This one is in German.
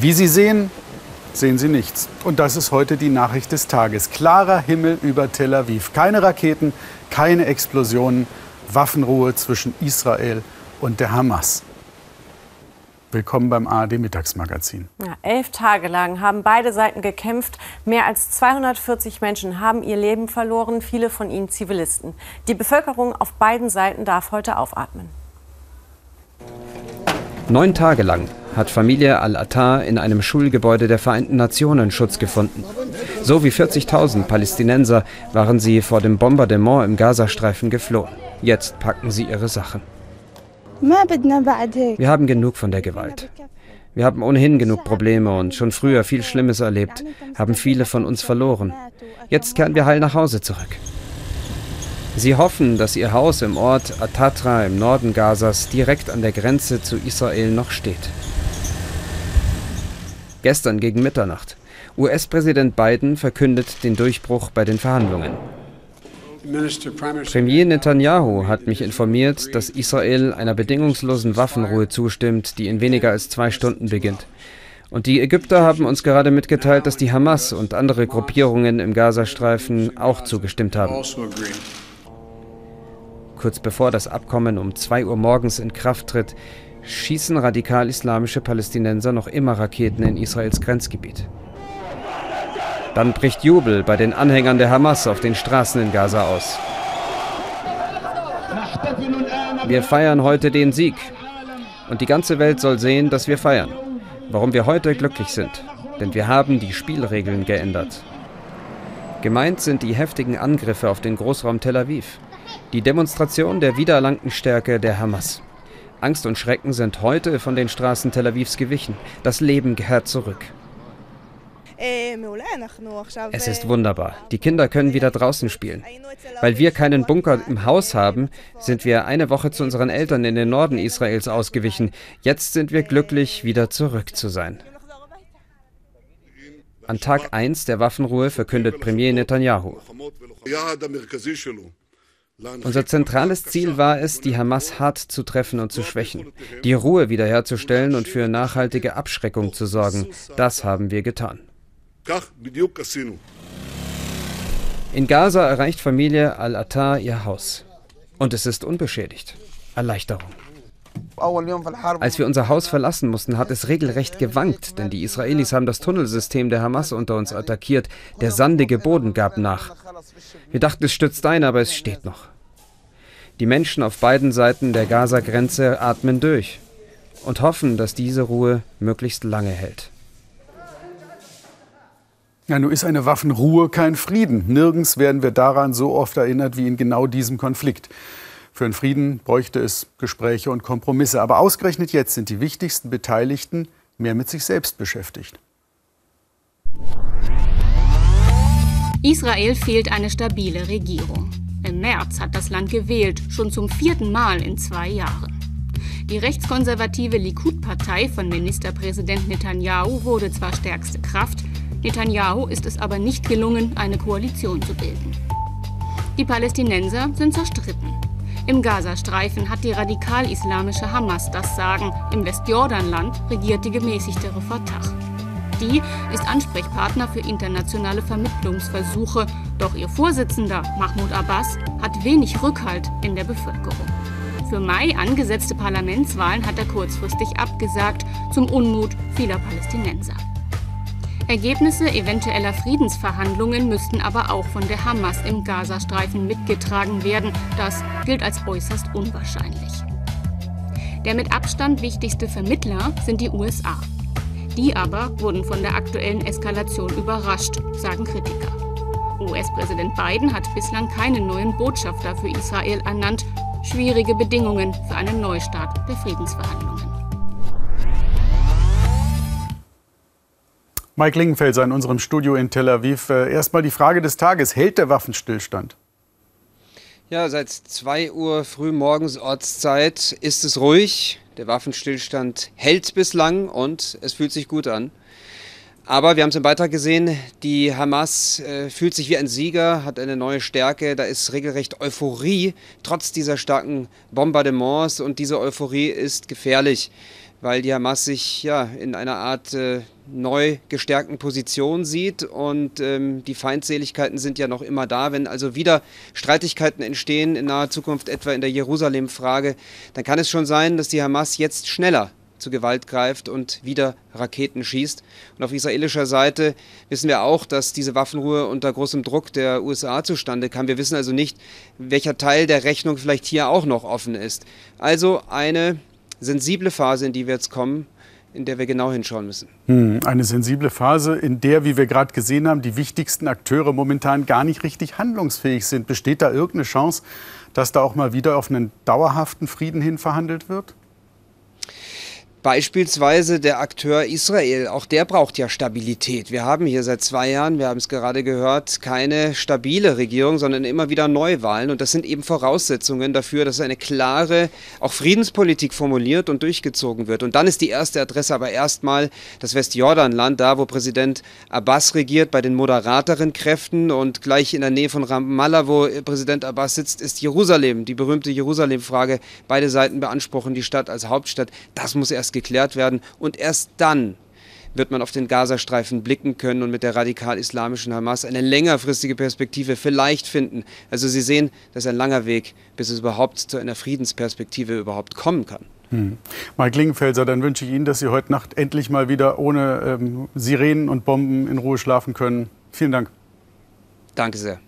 Wie Sie sehen, sehen Sie nichts. Und das ist heute die Nachricht des Tages. Klarer Himmel über Tel Aviv. Keine Raketen, keine Explosionen. Waffenruhe zwischen Israel und der Hamas. Willkommen beim ARD Mittagsmagazin. Ja, elf Tage lang haben beide Seiten gekämpft. Mehr als 240 Menschen haben ihr Leben verloren, viele von ihnen Zivilisten. Die Bevölkerung auf beiden Seiten darf heute aufatmen. Neun Tage lang hat Familie Al-Attar in einem Schulgebäude der Vereinten Nationen Schutz gefunden. So wie 40.000 Palästinenser waren sie vor dem Bombardement im Gazastreifen geflohen. Jetzt packen sie ihre Sachen. Wir haben genug von der Gewalt. Wir haben ohnehin genug Probleme und schon früher viel Schlimmes erlebt, haben viele von uns verloren. Jetzt kehren wir heil nach Hause zurück. Sie hoffen, dass ihr Haus im Ort Atatra im Norden Gazas direkt an der Grenze zu Israel noch steht. Gestern gegen Mitternacht. US-Präsident Biden verkündet den Durchbruch bei den Verhandlungen. Premier Netanyahu hat mich informiert, dass Israel einer bedingungslosen Waffenruhe zustimmt, die in weniger als zwei Stunden beginnt. Und die Ägypter haben uns gerade mitgeteilt, dass die Hamas und andere Gruppierungen im Gazastreifen auch zugestimmt haben. Kurz bevor das Abkommen um 2 Uhr morgens in Kraft tritt, schießen radikal-islamische Palästinenser noch immer Raketen in Israels Grenzgebiet. Dann bricht Jubel bei den Anhängern der Hamas auf den Straßen in Gaza aus. Wir feiern heute den Sieg. Und die ganze Welt soll sehen, dass wir feiern. Warum wir heute glücklich sind. Denn wir haben die Spielregeln geändert. Gemeint sind die heftigen Angriffe auf den Großraum Tel Aviv. Die Demonstration der wiedererlangten Stärke der Hamas. Angst und Schrecken sind heute von den Straßen Tel Avivs gewichen. Das Leben kehrt zurück. Es ist wunderbar. Die Kinder können wieder draußen spielen. Weil wir keinen Bunker im Haus haben, sind wir eine Woche zu unseren Eltern in den Norden Israels ausgewichen. Jetzt sind wir glücklich, wieder zurück zu sein. An Tag 1 der Waffenruhe verkündet Premier Netanyahu. Unser zentrales Ziel war es, die Hamas hart zu treffen und zu schwächen, die Ruhe wiederherzustellen und für nachhaltige Abschreckung zu sorgen. Das haben wir getan. In Gaza erreicht Familie Al-Attar ihr Haus. Und es ist unbeschädigt. Erleichterung. Als wir unser Haus verlassen mussten, hat es regelrecht gewankt, denn die Israelis haben das Tunnelsystem der Hamas unter uns attackiert. Der sandige Boden gab nach. Wir dachten, es stürzt ein, aber es steht noch. Die Menschen auf beiden Seiten der Gaza-Grenze atmen durch und hoffen, dass diese Ruhe möglichst lange hält. Ja, nun ist eine Waffenruhe kein Frieden. Nirgends werden wir daran so oft erinnert wie in genau diesem Konflikt. Für einen Frieden bräuchte es Gespräche und Kompromisse. Aber ausgerechnet jetzt sind die wichtigsten Beteiligten mehr mit sich selbst beschäftigt. Israel fehlt eine stabile Regierung. Im März hat das Land gewählt, schon zum vierten Mal in zwei Jahren. Die rechtskonservative Likud-Partei von Ministerpräsident Netanyahu wurde zwar stärkste Kraft, Netanyahu ist es aber nicht gelungen, eine Koalition zu bilden. Die Palästinenser sind zerstritten. Im Gazastreifen hat die radikal-islamische Hamas das Sagen, im Westjordanland regiert die gemäßigtere Fatah. Die ist Ansprechpartner für internationale Vermittlungsversuche, doch ihr Vorsitzender Mahmoud Abbas hat wenig Rückhalt in der Bevölkerung. Für Mai angesetzte Parlamentswahlen hat er kurzfristig abgesagt, zum Unmut vieler Palästinenser. Ergebnisse eventueller Friedensverhandlungen müssten aber auch von der Hamas im Gazastreifen mitgetragen werden. Das gilt als äußerst unwahrscheinlich. Der mit Abstand wichtigste Vermittler sind die USA. Die aber wurden von der aktuellen Eskalation überrascht, sagen Kritiker. US-Präsident Biden hat bislang keinen neuen Botschafter für Israel ernannt. Schwierige Bedingungen für einen Neustart der Friedensverhandlungen. Mike Lingenfelser in unserem Studio in Tel Aviv. Äh, erstmal die Frage des Tages. Hält der Waffenstillstand? Ja, seit 2 Uhr früh morgens Ortszeit ist es ruhig. Der Waffenstillstand hält bislang und es fühlt sich gut an. Aber wir haben es im Beitrag gesehen, die Hamas äh, fühlt sich wie ein Sieger, hat eine neue Stärke, da ist regelrecht Euphorie, trotz dieser starken Bombardements und diese Euphorie ist gefährlich. weil die Hamas sich ja in einer Art äh, neu gestärkten Position sieht und ähm, die Feindseligkeiten sind ja noch immer da. Wenn also wieder Streitigkeiten entstehen in naher Zukunft, etwa in der Jerusalem-Frage, dann kann es schon sein, dass die Hamas jetzt schneller zu Gewalt greift und wieder Raketen schießt. Und auf israelischer Seite wissen wir auch, dass diese Waffenruhe unter großem Druck der USA zustande kam. Wir wissen also nicht, welcher Teil der Rechnung vielleicht hier auch noch offen ist. Also eine sensible Phase, in die wir jetzt kommen, in der wir genau hinschauen müssen. Hm, eine sensible Phase, in der, wie wir gerade gesehen haben, die wichtigsten Akteure momentan gar nicht richtig handlungsfähig sind. Besteht da irgendeine Chance, dass da auch mal wieder auf einen dauerhaften Frieden hin verhandelt wird? Beispielsweise der Akteur Israel, auch der braucht ja Stabilität. Wir haben hier seit zwei Jahren, wir haben es gerade gehört, keine stabile Regierung, sondern immer wieder Neuwahlen. Und das sind eben Voraussetzungen dafür, dass eine klare, auch Friedenspolitik formuliert und durchgezogen wird. Und dann ist die erste Adresse aber erstmal das Westjordanland, da wo Präsident Abbas regiert, bei den moderateren Kräften. Und gleich in der Nähe von Ramallah, wo Präsident Abbas sitzt, ist Jerusalem, die berühmte Jerusalem-Frage. Beide Seiten beanspruchen die Stadt als Hauptstadt. Das muss erst geklärt werden und erst dann wird man auf den Gazastreifen blicken können und mit der radikal-islamischen Hamas eine längerfristige Perspektive vielleicht finden. Also Sie sehen, das ist ein langer Weg, bis es überhaupt zu einer Friedensperspektive überhaupt kommen kann. Hm. Mike Klingenfelser, dann wünsche ich Ihnen, dass Sie heute Nacht endlich mal wieder ohne ähm, Sirenen und Bomben in Ruhe schlafen können. Vielen Dank. Danke sehr.